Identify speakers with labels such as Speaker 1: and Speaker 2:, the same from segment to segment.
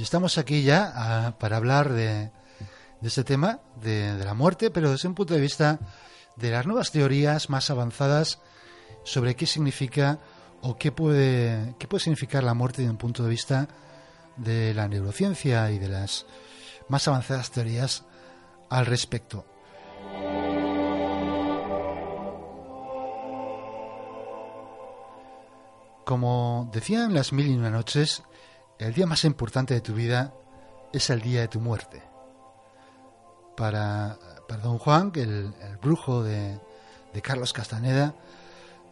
Speaker 1: Y estamos aquí ya ah, para hablar de, de este tema, de, de la muerte, pero desde un punto de vista de las nuevas teorías más avanzadas sobre qué significa o qué puede, qué puede significar la muerte desde un punto de vista de la neurociencia y de las más avanzadas teorías al respecto. Como decían las mil y una noches, el día más importante de tu vida es el día de tu muerte. Para, don Juan, el, el brujo de, Carlos Castaneda,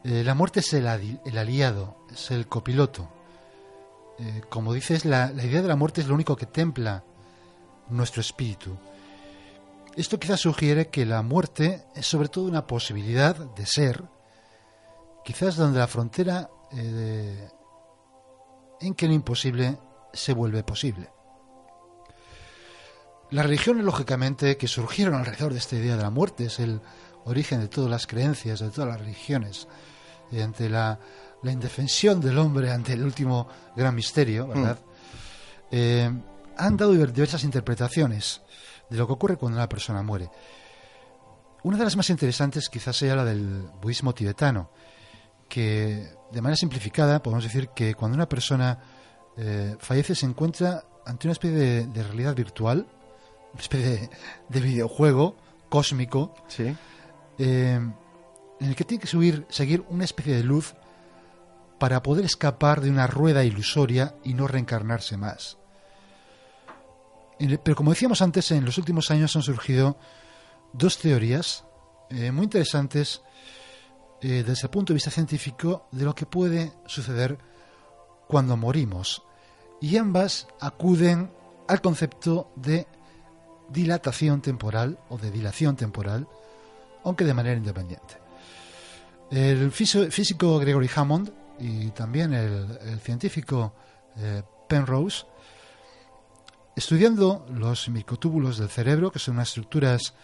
Speaker 1: eh, la muerte es el, aliado, es el copiloto. Eh, como dices, la, idea de la muerte es lo único que templa nuestro espíritu. Esto quizás sugiere que la muerte es sobre todo una posibilidad de ser, quizás donde la frontera eh, en que lo imposible se vuelve posible. Las religiones, lógicamente, que surgieron alrededor de esta idea de la muerte, es el origen de todas las creencias, de todas las religiones, y ante la, la indefensión del hombre ante el último gran misterio, ¿verdad? Mm. Eh, han dado diversas interpretaciones de lo que ocurre cuando una persona muere. Una de las más interesantes quizás sea la del budismo tibetano, que de manera simplificada podemos decir que cuando una persona eh, fallece se encuentra ante una especie de, de realidad virtual, una especie de, de videojuego cósmico,
Speaker 2: sí.
Speaker 1: eh, en el que tiene que subir, seguir una especie de luz para poder escapar de una rueda ilusoria y no reencarnarse más. Pero como decíamos antes, en los últimos años han surgido dos teorías eh, muy interesantes eh, desde el punto de vista científico de lo que puede suceder cuando morimos. Y ambas acuden al concepto de dilatación temporal o de dilación temporal, aunque de manera independiente. El físico Gregory Hammond y también el, científico eh, Penrose, estudiando los microtúbulos del cerebro, que son unas estructuras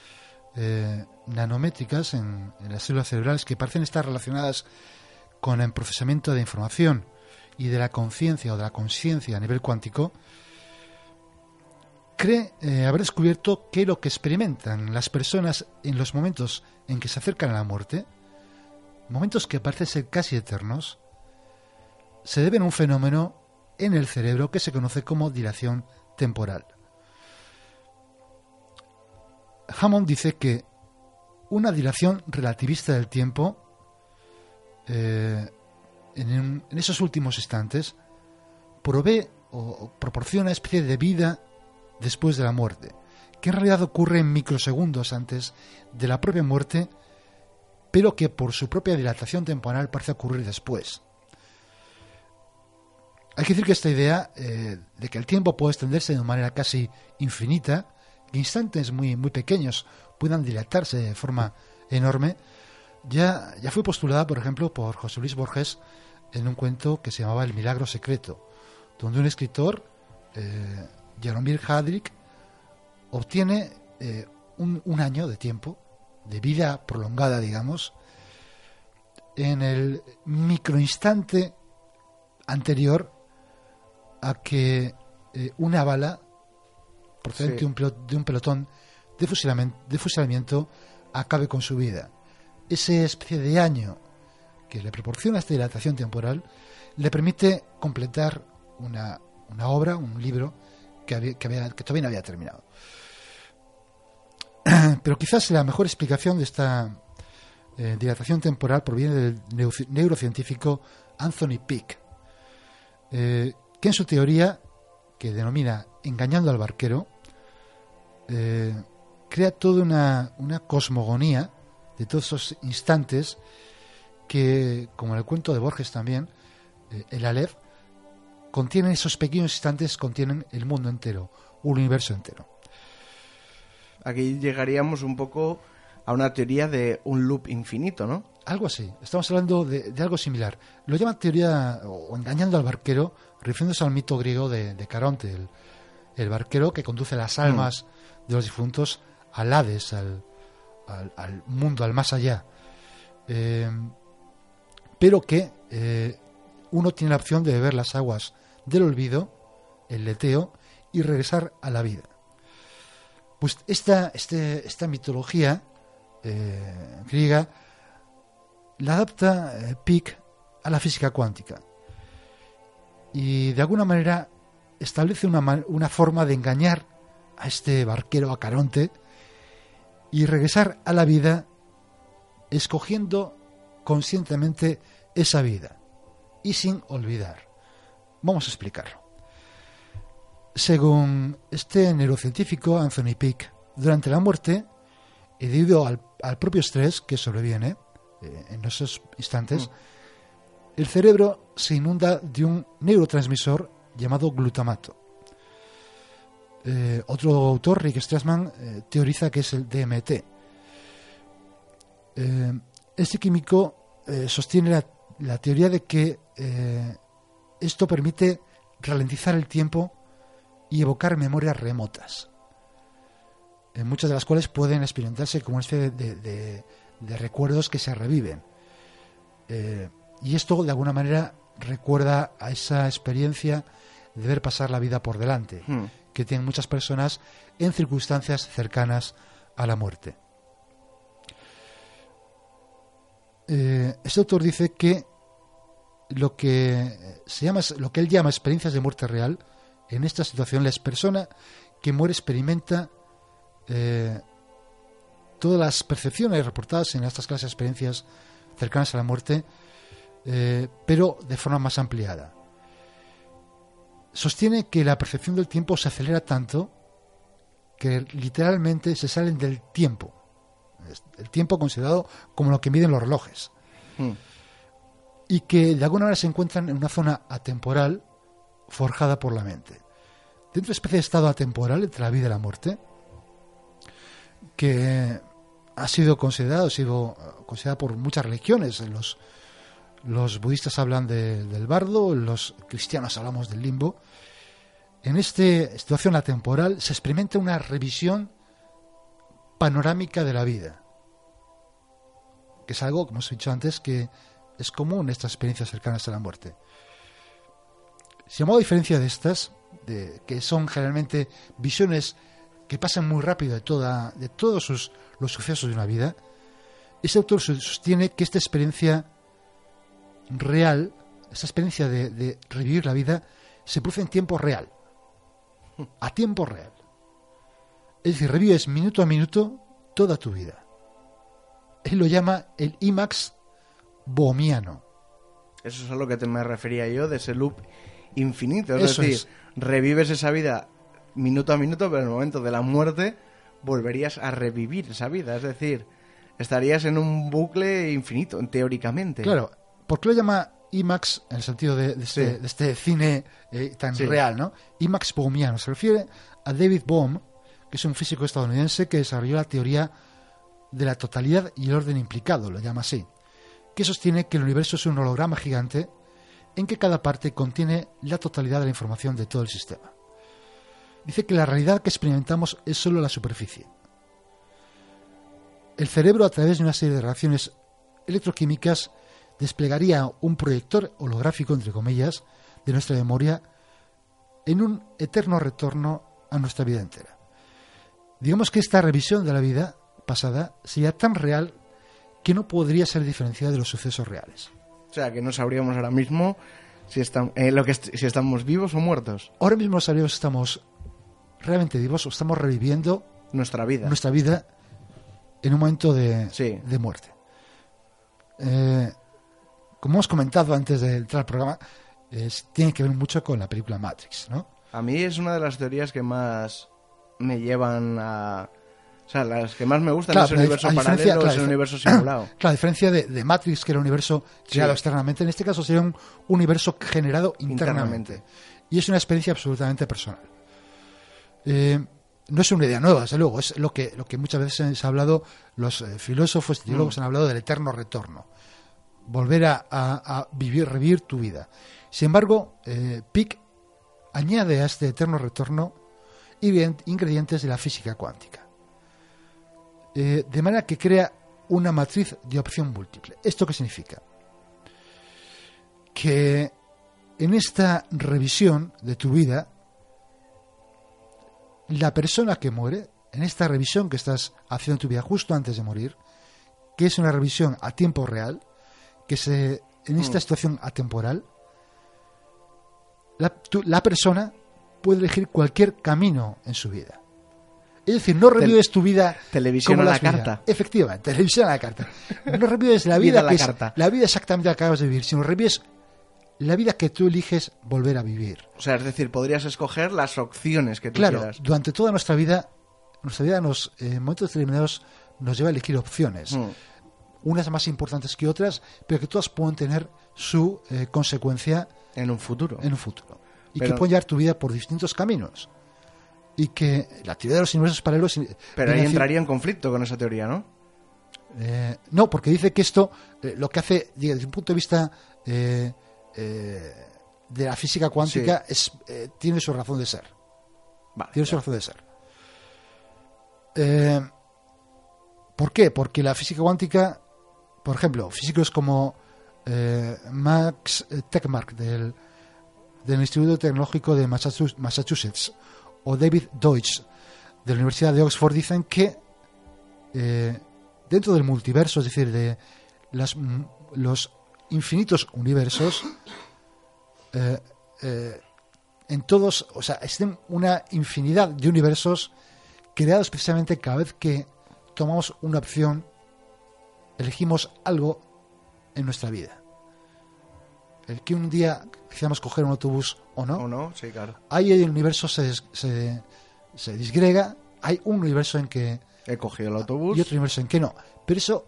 Speaker 1: eh, nanométricas en, las células cerebrales que parecen estar relacionadas con el procesamiento de información y de la conciencia o de la conciencia a nivel cuántico, cree eh, haber descubierto que lo que experimentan las personas en los momentos en que se acercan a la muerte, momentos que parecen ser casi eternos, se deben a un fenómeno en el cerebro que se conoce como dilación temporal. Hammond dice que una dilación relativista del tiempo eh, en, esos últimos instantes provee o proporciona una especie de vida después de la muerte, que en realidad ocurre en microsegundos antes de la propia muerte, pero que por su propia dilatación temporal parece ocurrir después. Hay que decir que esta idea eh, de que el tiempo puede extenderse de manera casi infinita, instantes muy, muy pequeños puedan dilatarse de forma enorme, ya, ya fue postulada, por ejemplo, por José Luis Borges en un cuento que se llamaba El Milagro Secreto, donde un escritor, eh, Jaromir Hadrick, obtiene eh, un, un año de tiempo, de vida prolongada, digamos, en el microinstante anterior a que eh, una bala procedente sí. de, un pelotón de fusilamiento, de fusilamiento acabe con su vida. ese especie de año que le proporciona esta dilatación temporal le permite completar una, una obra, un libro que, que, que todavía no había terminado. Pero quizás la mejor explicación de esta eh, dilatación temporal proviene del neurocientífico Anthony Peake, eh, que en su teoría, que denomina engañando al barquero, eh, crea toda una, una, cosmogonía de todos esos instantes que, como en el cuento de Borges también, el Aleph, contienen esos pequeños instantes, contienen el mundo entero, un universo entero.
Speaker 2: Aquí llegaríamos un poco a una teoría de un loop infinito, ¿no?
Speaker 1: Algo así. Estamos hablando de, algo similar. Lo llaman teoría o engañando al barquero, refiriéndose al mito griego de, Caronte, el, barquero que conduce las almas mm. De los difuntos al Hades, al, mundo, al más allá. Eh, pero que eh, uno tiene la opción de beber las aguas del olvido, el leteo, y regresar a la vida. Pues esta, este, esta mitología eh, griega la adapta Pick a la física cuántica y de alguna manera establece una, una forma de engañar a este barquero a Caronte y regresar a la vida escogiendo conscientemente esa vida y sin olvidar. Vamos a explicarlo. Según este neurocientífico Anthony Pick, durante la muerte, y debido al, propio estrés que sobreviene eh, en esos instantes, mm. el cerebro se inunda de un neurotransmisor llamado glutamato. Eh, otro autor, Rick Strassman, eh, teoriza que es el DMT. este químico sostiene la, la, teoría de que esto permite ralentizar el tiempo y evocar memorias remotas, muchas de las cuales pueden experimentarse como una especie de, recuerdos que se reviven. Eh, y esto, de alguna manera, recuerda a esa experiencia de ver pasar la vida por delante, hmm. que tienen muchas personas en circunstancias cercanas a la muerte. Eh, este autor dice que lo que se llama lo que él llama experiencias de muerte real en esta situación la persona que muere experimenta eh, todas las percepciones reportadas en estas clases de experiencias cercanas a la muerte, eh, pero de forma más ampliada. Sostiene que la percepción del tiempo se acelera tanto que literalmente se salen del tiempo, el tiempo considerado como lo que miden los relojes, hmm. y que de alguna manera se encuentran en una zona atemporal forjada por la mente. Dentro de una especie de estado atemporal entre la vida y la muerte, que ha sido considerado, ha sido considerado por muchas religiones. Los, los budistas hablan del bardo, los cristianos hablamos del limbo. En esta situación atemporal se experimenta una revisión panorámica de la vida, que es algo, como os he dicho antes, que es común en estas experiencias cercanas a la muerte. Embargo, a diferencia de estas, de, que son generalmente visiones que pasan muy rápido de, toda, de todos los sucesos de una vida, ese autor sostiene que esta experiencia real, esta experiencia de, de revivir la vida, se produce en tiempo real, a tiempo real. Es decir, revives minuto a minuto toda tu vida. Él lo llama el IMAX bohemiano.
Speaker 2: Eso es a lo que te me refería yo, de ese loop infinito. Es decir, revives esa vida minuto a minuto, pero en el momento de la muerte volverías a revivir esa vida. Es decir, estarías en un bucle infinito, teóricamente.
Speaker 1: Claro, ¿por qué lo llama IMAX en el sentido de, este, este, cine eh, tan real, ¿no? IMAX bohemiano. Se refiere a David Bohm, que es un físico estadounidense que desarrolló la teoría de la totalidad y el orden implicado, lo llama así, que sostiene que el universo es un holograma gigante en que cada parte contiene la totalidad de la información de todo el sistema. Dice que la realidad que experimentamos es solo la superficie. El cerebro, a través de una serie de reacciones electroquímicas, desplegaría un proyector holográfico, entre comillas, de nuestra memoria en un eterno retorno a nuestra vida entera. Digamos que esta revisión de la vida pasada sería tan real que no podría ser diferenciada de los sucesos reales.
Speaker 2: O sea, que no sabríamos ahora mismo si, eh, lo que si estamos vivos o muertos.
Speaker 1: Ahora mismo no sabríamos si estamos realmente vivos o estamos reviviendo
Speaker 2: nuestra vida.
Speaker 1: Nuestra vida en un momento de, de muerte. Eh, como hemos comentado antes de entrar al programa, tiene que ver mucho con la película Matrix, ¿no?
Speaker 2: A mí es una de las teorías que más me llevan a... O sea, las que más me gustan es el universo paralelo, es el universo simulado.
Speaker 1: Claro, la diferencia de, Matrix, que era un universo creado externamente, en este caso sería un universo generado internamente. Y es una experiencia absolutamente personal. Eh, no es una idea nueva, desde luego, es lo que, lo que muchas veces se ha hablado, los eh, filósofos y teólogos mm. han hablado del eterno retorno. Volver a, vivir, revivir tu vida. Sin embargo, eh, Pick añade a este eterno retorno ingredientes de la física cuántica. Eh, de manera que crea una matriz de opción múltiple. ¿Esto qué significa? Que en esta revisión de tu vida, la persona que muere, en esta revisión que estás haciendo en tu vida justo antes de morir, que es una revisión a tiempo real, que se en esta mm. situación atemporal, la, persona puede elegir cualquier camino en su vida. Es decir, no revives tu vida.
Speaker 2: Televisión a la carta.
Speaker 1: Efectivamente, televisión a la carta. No revives la vida, que la vida exactamente que acabas de vivir, sino revives la vida que tú eliges volver a vivir.
Speaker 2: O sea, es decir, podrías escoger las opciones que tú
Speaker 1: claro, durante toda nuestra vida, nuestra vida nos, en momentos determinados nos lleva a elegir opciones. Mm. Unas más importantes que otras, pero que todas pueden tener su eh, consecuencia
Speaker 2: en un futuro.
Speaker 1: En un futuro. Y que pueden llevar tu vida por distintos caminos. Y que la teoría de los universos paralelos...
Speaker 2: Pero ahí entraría en conflicto con esa teoría, ¿no?
Speaker 1: Eh, no, porque dice que esto eh, lo que hace, desde un punto de vista de la física cuántica es, tiene su razón de ser. tiene su razón de ser. Eh, ¿Por qué? Porque la física cuántica, por ejemplo, físicos como Max Techmark del, Instituto Tecnológico de Massachusetts o David Deutsch de la Universidad de Oxford dicen que dentro del multiverso, es decir, de las, los infinitos universos, eh, eh, en todos, o sea, existen una infinidad de universos creados precisamente cada vez que tomamos una opción, elegimos algo en nuestra vida. El que un día quisiéramos coger un autobús o no.
Speaker 2: O no, sí, claro.
Speaker 1: Ahí el universo se, se, se disgrega, hay un universo en que...
Speaker 2: He cogido el autobús.
Speaker 1: Y otro universo en que no. Pero eso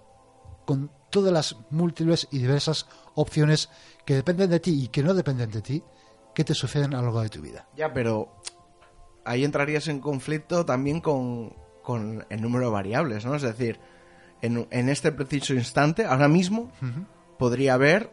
Speaker 1: con todas las múltiples y diversas opciones que dependen de ti y que no dependen de ti, que te suceden a lo largo de tu vida.
Speaker 2: Ya, pero ahí entrarías en conflicto también con, el número de variables, ¿no? Es decir, en, este preciso instante, ahora mismo, podría haber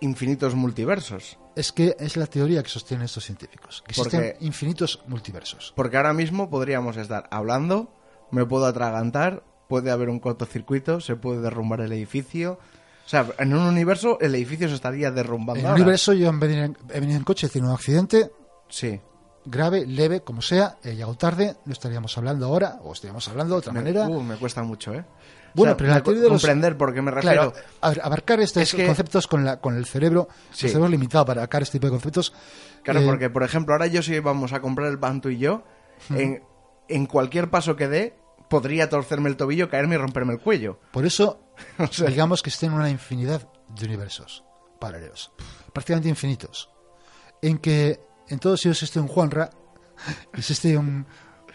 Speaker 2: infinitos multiversos.
Speaker 1: Es que es la teoría que sostienen estos científicos, que existen infinitos multiversos.
Speaker 2: Porque ahora mismo podríamos estar hablando, me puedo atragantar, puede haber un cortocircuito, se puede derrumbar el edificio. O sea, en un universo el edificio se estaría derrumbando.
Speaker 1: En un universo yo he venido, en, coche, he tenido un accidente.
Speaker 2: Sí.
Speaker 1: Grave, leve, como sea, he llegado tarde, no estaríamos hablando ahora, o estaríamos hablando de otra manera.
Speaker 2: Uh, me cuesta mucho, ¿eh?
Speaker 1: Bueno, pero la teoría de
Speaker 2: comprender por qué me refiero.
Speaker 1: Claro, abarcar estos conceptos con, la, con el cerebro, sí. el cerebro limitado para abarcar este tipo de conceptos.
Speaker 2: Claro, eh, porque, por ejemplo, ahora yo si vamos a comprar el pan y yo, en, en cualquier paso que dé, podría torcerme el tobillo, caerme y romperme el cuello.
Speaker 1: Por eso, digamos que estén una infinidad de universos paralelos, prácticamente infinitos, en que en todos ellos existe un Juanra, existe un,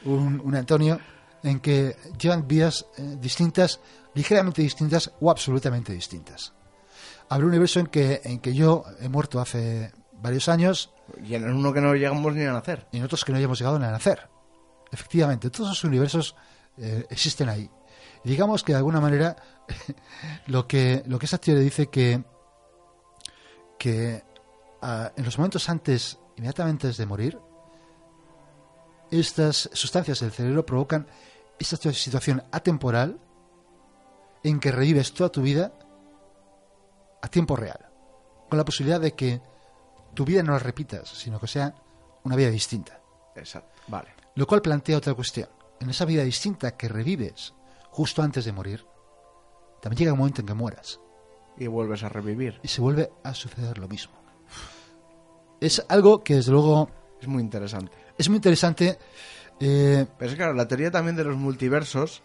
Speaker 1: un, Antonio, en que llevan vidas eh, distintas, ligeramente distintas o absolutamente distintas. Habrá un universo en que, en que yo he muerto hace varios años.
Speaker 2: Y en uno que no llegamos ni a nacer.
Speaker 1: Y en otros que no hayamos llegado ni a nacer. Efectivamente, todos esos universos eh, existen ahí. digamos que de alguna manera lo que, lo que esa teoría dice que, que ah, en los momentos antes, inmediatamente antes de morir, estas sustancias del cerebro provocan esta situación atemporal en que revives toda tu vida a tiempo real, con la posibilidad de que tu vida no la repitas, sino que sea una vida distinta.
Speaker 2: Exacto, vale.
Speaker 1: Lo cual plantea otra cuestión en esa vida distinta que revives justo antes de morir, también llega un momento en que mueras.
Speaker 2: Y vuelves a revivir.
Speaker 1: Y se vuelve a suceder lo mismo. Es algo que desde luego...
Speaker 2: Es muy interesante.
Speaker 1: Es muy interesante. Eh...
Speaker 2: Pero es claro, la teoría también de los multiversos...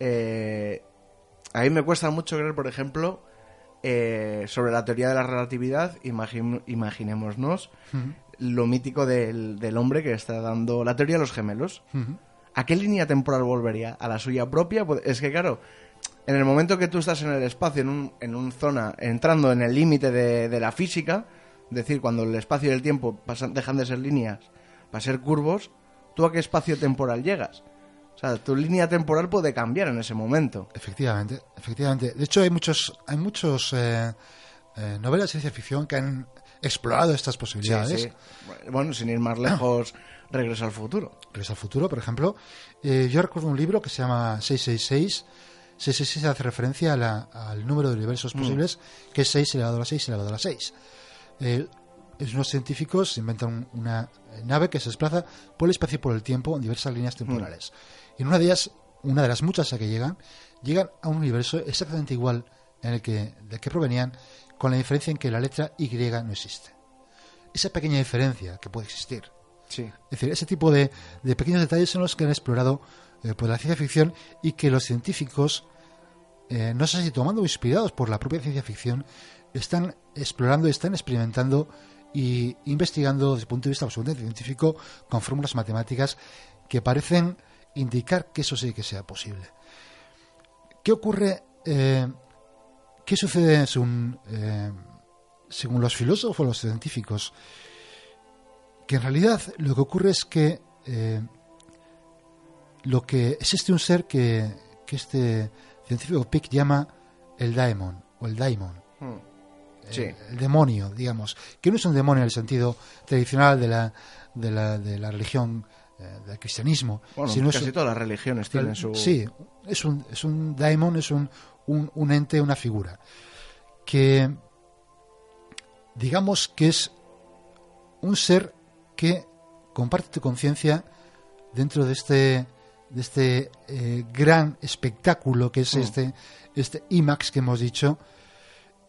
Speaker 2: Eh, a mí me cuesta mucho creer, por ejemplo, eh, sobre la teoría de la relatividad, imaginémonos lo mítico del, hombre que está dando la teoría de los gemelos. ¿A qué línea temporal volvería? ¿A la suya propia? Pues, es que, claro, en el momento que tú estás en el espacio, en un, en un zona, entrando en el límite de, la física, decir, cuando el espacio y el tiempo pasan, dejan de ser líneas para ser curvos, ¿tú a qué espacio temporal llegas? O sea, tu línea temporal puede cambiar en ese momento.
Speaker 1: Efectivamente, efectivamente. De hecho, hay muchos, hay muchos eh, eh, novelas de ciencia ficción que han explorado estas posibilidades.
Speaker 2: Bueno, sin ir más lejos, Regreso al futuro.
Speaker 1: Regreso al futuro, por ejemplo. Eh, yo recuerdo un libro que se llama 666. 666 hace referencia al número de universos mm. posibles, que es 6 elevado a la 6 elevado a la 6. Es unos científicos inventan una nave que se desplaza por el espacio y por el tiempo en diversas líneas temporales. Mm. Y en una de ellas, una de las muchas a que llegan, llegan a un universo exactamente igual en el que, del que provenían, con la diferencia en que la letra Y no existe. Esa pequeña diferencia que puede existir.
Speaker 2: Sí.
Speaker 1: Es decir, ese tipo de, pequeños detalles son los que han explorado eh, por la ciencia ficción y que los científicos, eh, no sé si tomando o inspirados por la propia ciencia ficción, están explorando, están experimentando y investigando desde el punto de vista absolutamente científico con fórmulas matemáticas que parecen indicar que eso sí que sea posible. ¿Qué ocurre? Eh, ¿Qué sucede según, eh, según los filósofos los científicos? Que en realidad lo que ocurre es que eh, lo que existe un ser que, que este científico Pick llama el daemon o el daimon. Hmm. El, demonio, digamos, que no es un demonio en el sentido tradicional de la, de la, de la religión eh, del cristianismo.
Speaker 2: Bueno, casi todas las religiones tienen su...
Speaker 1: Sí, es un, es un daimon, es un, un, ente, una figura, que digamos que es un ser que comparte tu conciencia dentro de este de este eh, gran espectáculo que es mm. este este IMAX que hemos dicho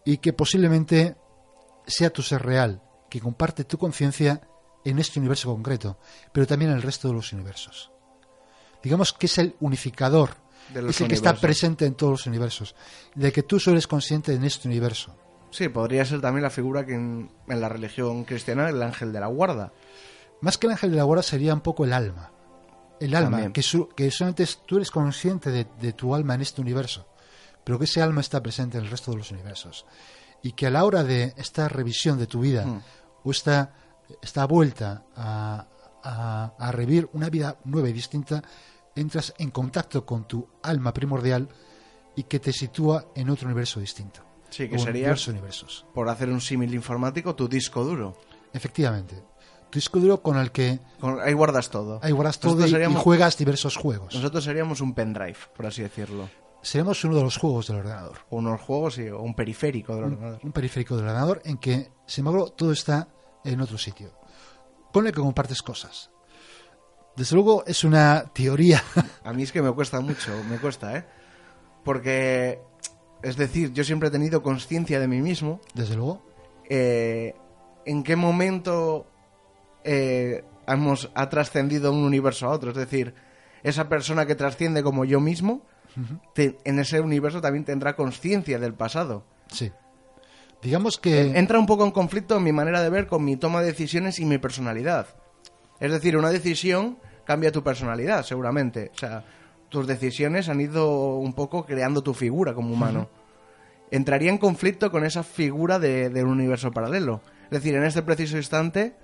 Speaker 1: y que posiblemente sea tu ser real, que comparte tu conciencia en este universo concreto, pero también en el resto de los universos. Digamos que es el unificador, es el que está presente en todos los universos, de que tú solo eres consciente en este universo.
Speaker 2: Sí, podría ser también la figura que en, la religión cristiana el ángel de la guarda.
Speaker 1: Más que el ángel de la guarda sería un poco el alma. El alma, que, que, solamente tú eres consciente de, tu alma en este universo, pero que ese alma está presente en el resto de los universos. Y que a la hora de esta revisión de tu vida, mm. o esta esta vuelta a, a, revivir una vida nueva y distinta, entras en contacto con tu alma primordial y que te sitúa en otro universo distinto.
Speaker 2: Sí, que sería, universos. por hacer un símil informático, tu disco duro.
Speaker 1: Efectivamente. Tu disco duro con el que...
Speaker 2: ahí guardas todo.
Speaker 1: Ahí guardas todo y, juegas diversos juegos.
Speaker 2: Nosotros seríamos un pendrive, por así decirlo.
Speaker 1: Seríamos uno de los juegos del ordenador.
Speaker 2: Unos juegos, o un periférico del ordenador.
Speaker 1: Un periférico del ordenador en que, sin embargo, todo está en otro sitio. Ponle que compartes cosas. Desde luego es una teoría.
Speaker 2: A mí es que me cuesta mucho, me cuesta, ¿eh? Porque, es decir, yo siempre he tenido conciencia de mí mismo.
Speaker 1: Desde luego.
Speaker 2: Eh, ¿En qué momento eh, hemos, ha trascendido un universo a otro? Es decir, esa persona que trasciende como yo mismo, en ese universo también tendrá conciencia del pasado.
Speaker 1: Sí. Digamos que...
Speaker 2: Entra un poco en conflicto en mi manera de ver con mi toma de decisiones y mi personalidad. Es decir, una decisión cambia tu personalidad, seguramente. O sea, tus decisiones han ido un poco creando tu figura como humano. Entraría en conflicto con esa figura de, un universo paralelo. Es decir, en este preciso instante,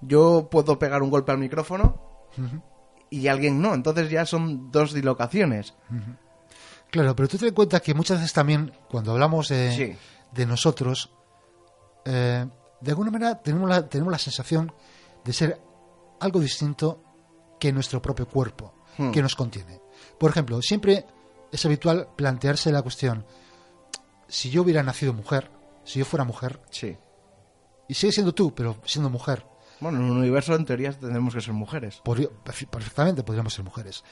Speaker 2: yo puedo pegar un golpe al micrófono y alguien no. Entonces ya son dos dilocaciones.
Speaker 1: Claro, pero tú te das cuenta que muchas veces también, cuando hablamos de, de nosotros, eh, de alguna manera tenemos la, tenemos la sensación de ser algo distinto que nuestro propio cuerpo, hmm. que nos contiene. Por ejemplo, siempre es habitual plantearse la cuestión, si yo hubiera nacido mujer, si yo fuera mujer,
Speaker 2: sí.
Speaker 1: y sigue siendo tú, pero siendo mujer.
Speaker 2: Bueno, en un universo en teoría tendremos que ser mujeres.
Speaker 1: perfectamente podríamos ser mujeres.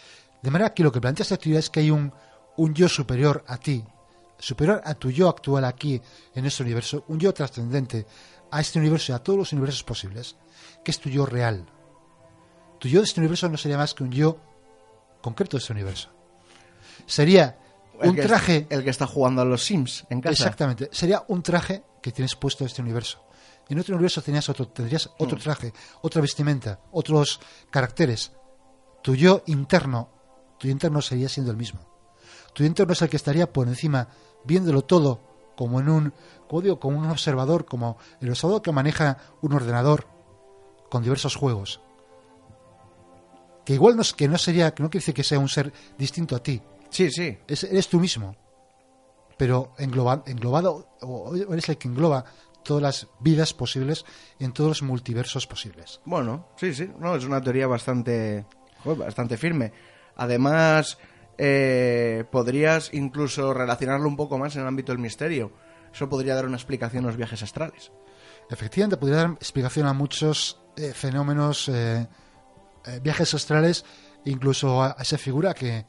Speaker 1: De manera que lo que plantea esta teoría es que hay un, un yo superior a ti, superior a tu yo actual aquí en este universo, un yo trascendente a este universo y a todos los universos posibles, que es tu yo real. Tu yo de este universo no sería más que un yo concreto de este universo. Sería un traje.
Speaker 2: el que está jugando a los Sims en casa.
Speaker 1: Exactamente. Sería un traje que tienes puesto en este universo. En otro universo tenías otro, tendrías otro mm. traje, otra vestimenta, otros caracteres. Tu yo interno, tu interno sería siendo el mismo. Tu interno es el que estaría por encima, viéndolo todo como en un, como como un observador, como el observador que maneja un ordenador con diversos juegos. Que igual no, que no sería, que no quiere decir que sea un ser distinto a ti.
Speaker 2: Sí, sí.
Speaker 1: eres tú mismo. Pero englobado, o eres el que engloba todas las vidas posibles en todos los multiversos posibles.
Speaker 2: Bueno, sí, sí, no, es una teoría bastante, bastante firme. Además, eh, podrías incluso relacionarlo un poco más en el ámbito del misterio. Eso podría dar una explicación a los viajes astrales.
Speaker 1: Efectivamente, podría dar explicación a muchos eh, fenómenos, eh, viajes astrales, incluso a, esa figura que,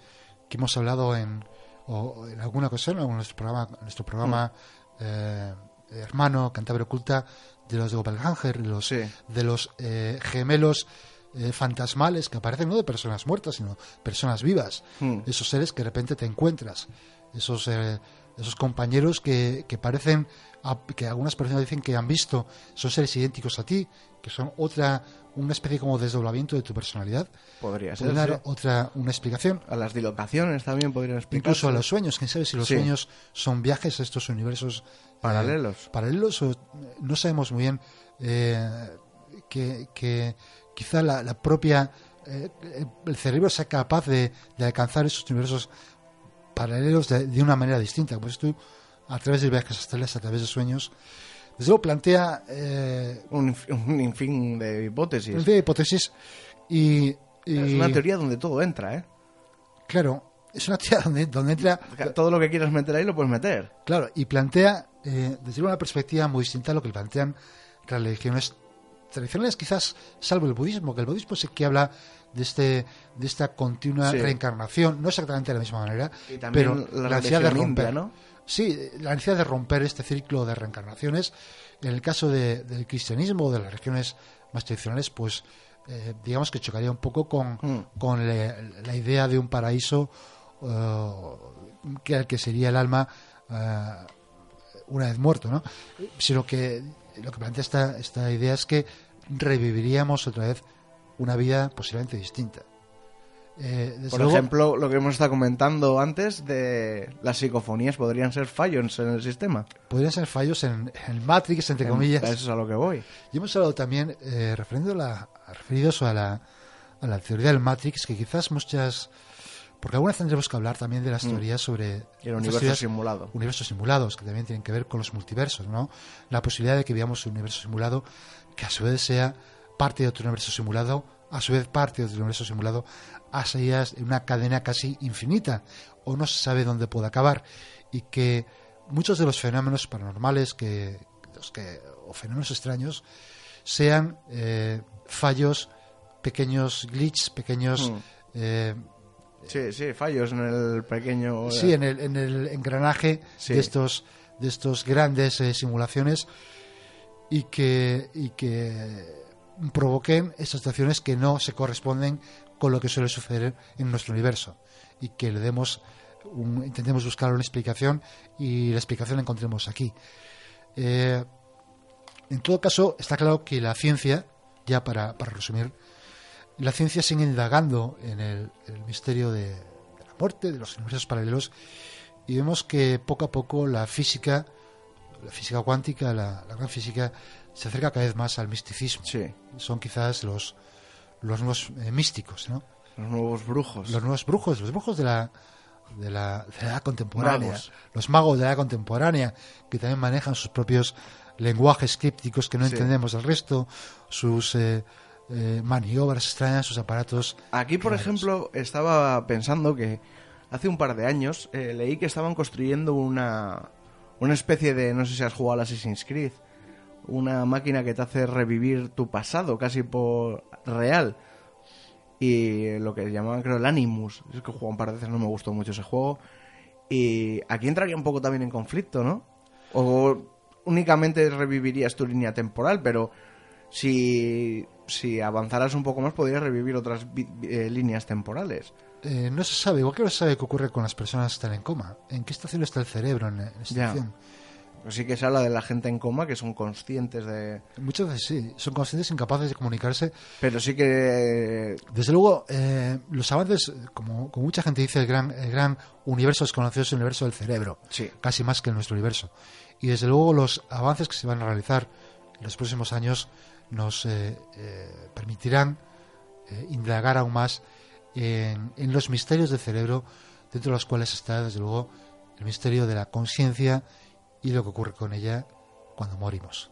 Speaker 1: que hemos hablado en, en alguna ocasión en nuestro programa, nuestro programa mm hermano Cantabria Oculta de los de Gopalganger, de los, de los eh, gemelos eh, fantasmales que aparecen no de personas muertas, sino personas vivas. Hmm. Esos seres que de repente te encuentras. Esos, eh, esos compañeros que, que parecen, que algunas personas dicen que han visto, son seres idénticos a ti, que son otra, una especie como desdoblamiento de tu personalidad.
Speaker 2: Podría ser.
Speaker 1: dar otra, una explicación.
Speaker 2: A las dilocaciones también podrían explicar.
Speaker 1: Incluso a los sueños, quién sabe si los sueños son viajes a estos universos
Speaker 2: Paralelos.
Speaker 1: paralelos, no sabemos muy bien eh, que, quizá la, propia. Eh, el cerebro sea capaz de, alcanzar esos universos paralelos de, una manera distinta. Pues tú, a través de viajes astrales, a través de sueños, desde luego plantea.
Speaker 2: Eh, un, un infin de hipótesis.
Speaker 1: De hipótesis. Y,
Speaker 2: Es una teoría donde todo entra, ¿eh?
Speaker 1: Claro, es una teoría donde, donde entra...
Speaker 2: Todo lo que quieras meter ahí lo puedes meter.
Speaker 1: Claro, y plantea eh, desde una perspectiva muy distinta a lo que plantean religiones tradicionales, quizás salvo el budismo, que el budismo sí que habla de este de esta continua reencarnación, no exactamente de la misma manera, pero la, necesidad de romper, ¿no? Sí, la necesidad de romper este ciclo de reencarnaciones. En el caso del cristianismo o de las religiones más tradicionales, pues eh, digamos que chocaría un poco con, hmm. con la idea de un paraíso uh, que, que sería el alma uh, una vez muerto, ¿no? Sino que lo que plantea esta, esta idea es que reviviríamos otra vez una vida posiblemente distinta.
Speaker 2: Eh, Por ejemplo, lo que hemos estado comentando antes de las psicofonías podrían ser fallos en el sistema.
Speaker 1: Podrían ser fallos en, el Matrix, entre comillas.
Speaker 2: Eso es a lo que voy.
Speaker 1: Y hemos hablado también, eh, la, referidos a la, a la teoría del Matrix, que quizás muchas porque alguna vez tendremos que hablar también de las mm. teorías sobre...
Speaker 2: El universo simulado.
Speaker 1: Universos simulados, que también tienen que ver con los multiversos, ¿no? La posibilidad de que veamos un universo simulado que a su vez sea parte de otro universo simulado, a su vez parte de otro universo simulado, hacia una cadena casi infinita, o no se sabe dónde puede acabar, y que muchos de los fenómenos paranormales que, los que o fenómenos extraños sean eh, fallos, pequeños glitches, pequeños... Mm. Eh,
Speaker 2: Sí, sí, fallos en el pequeño...
Speaker 1: Sí, en el, en el engranaje de, estos, de estos grandes eh, simulaciones y que, y que provoquen estas situaciones que no se corresponden con lo que suele suceder en nuestro universo y que le demos intentemos buscar una explicación y la explicación la encontremos aquí. Eh, en todo caso, está claro que la ciencia, ya para, para resumir, la ciencia sigue indagando en el, misterio de, la muerte, de los universos paralelos, y vemos que poco a poco la física, la física cuántica, la, gran física, se acerca cada vez más al misticismo. Son quizás los, los nuevos eh, místicos, ¿no?
Speaker 2: Los nuevos brujos.
Speaker 1: Los nuevos brujos, los brujos de la, de la, edad contemporánea. Los magos de la edad contemporánea, que también manejan sus propios lenguajes crípticos que no entendemos el resto, sus... Eh, eh, maniobras extrañas, sus aparatos.
Speaker 2: Aquí, por ejemplo, estaba pensando que hace un par de años eh, leí que estaban construyendo una, una especie de, no sé si has jugado al Assassin's Creed, una máquina que te hace revivir tu pasado casi por real. Y lo que llamaban, creo, el Animus. Es que jugué un par de veces, no me gustó mucho ese juego. Y aquí entraría un poco también en conflicto, ¿no? O únicamente revivirías tu línea temporal, pero si, si avanzaras un poco más podrías revivir otras eh, líneas temporales.
Speaker 1: Eh, no se sabe, igual que no se sabe qué ocurre con las personas que están en coma. ¿En qué estación está el cerebro en, esta estación?
Speaker 2: Pues sí que se habla de la gente en coma que son conscientes de...
Speaker 1: Muchas veces sí, son conscientes incapaces de comunicarse.
Speaker 2: Pero sí que...
Speaker 1: Desde luego, eh, los avances, como, mucha gente dice, el gran, el gran universo desconocido es el universo del cerebro.
Speaker 2: Sí.
Speaker 1: Casi más que el nuestro universo. Y desde luego los avances que se van a realizar en los próximos años nos eh, eh, permitirán indagar aún más en, en los misterios del cerebro, dentro de los cuales está, desde luego, el misterio de la conciencia y lo que ocurre con ella cuando morimos.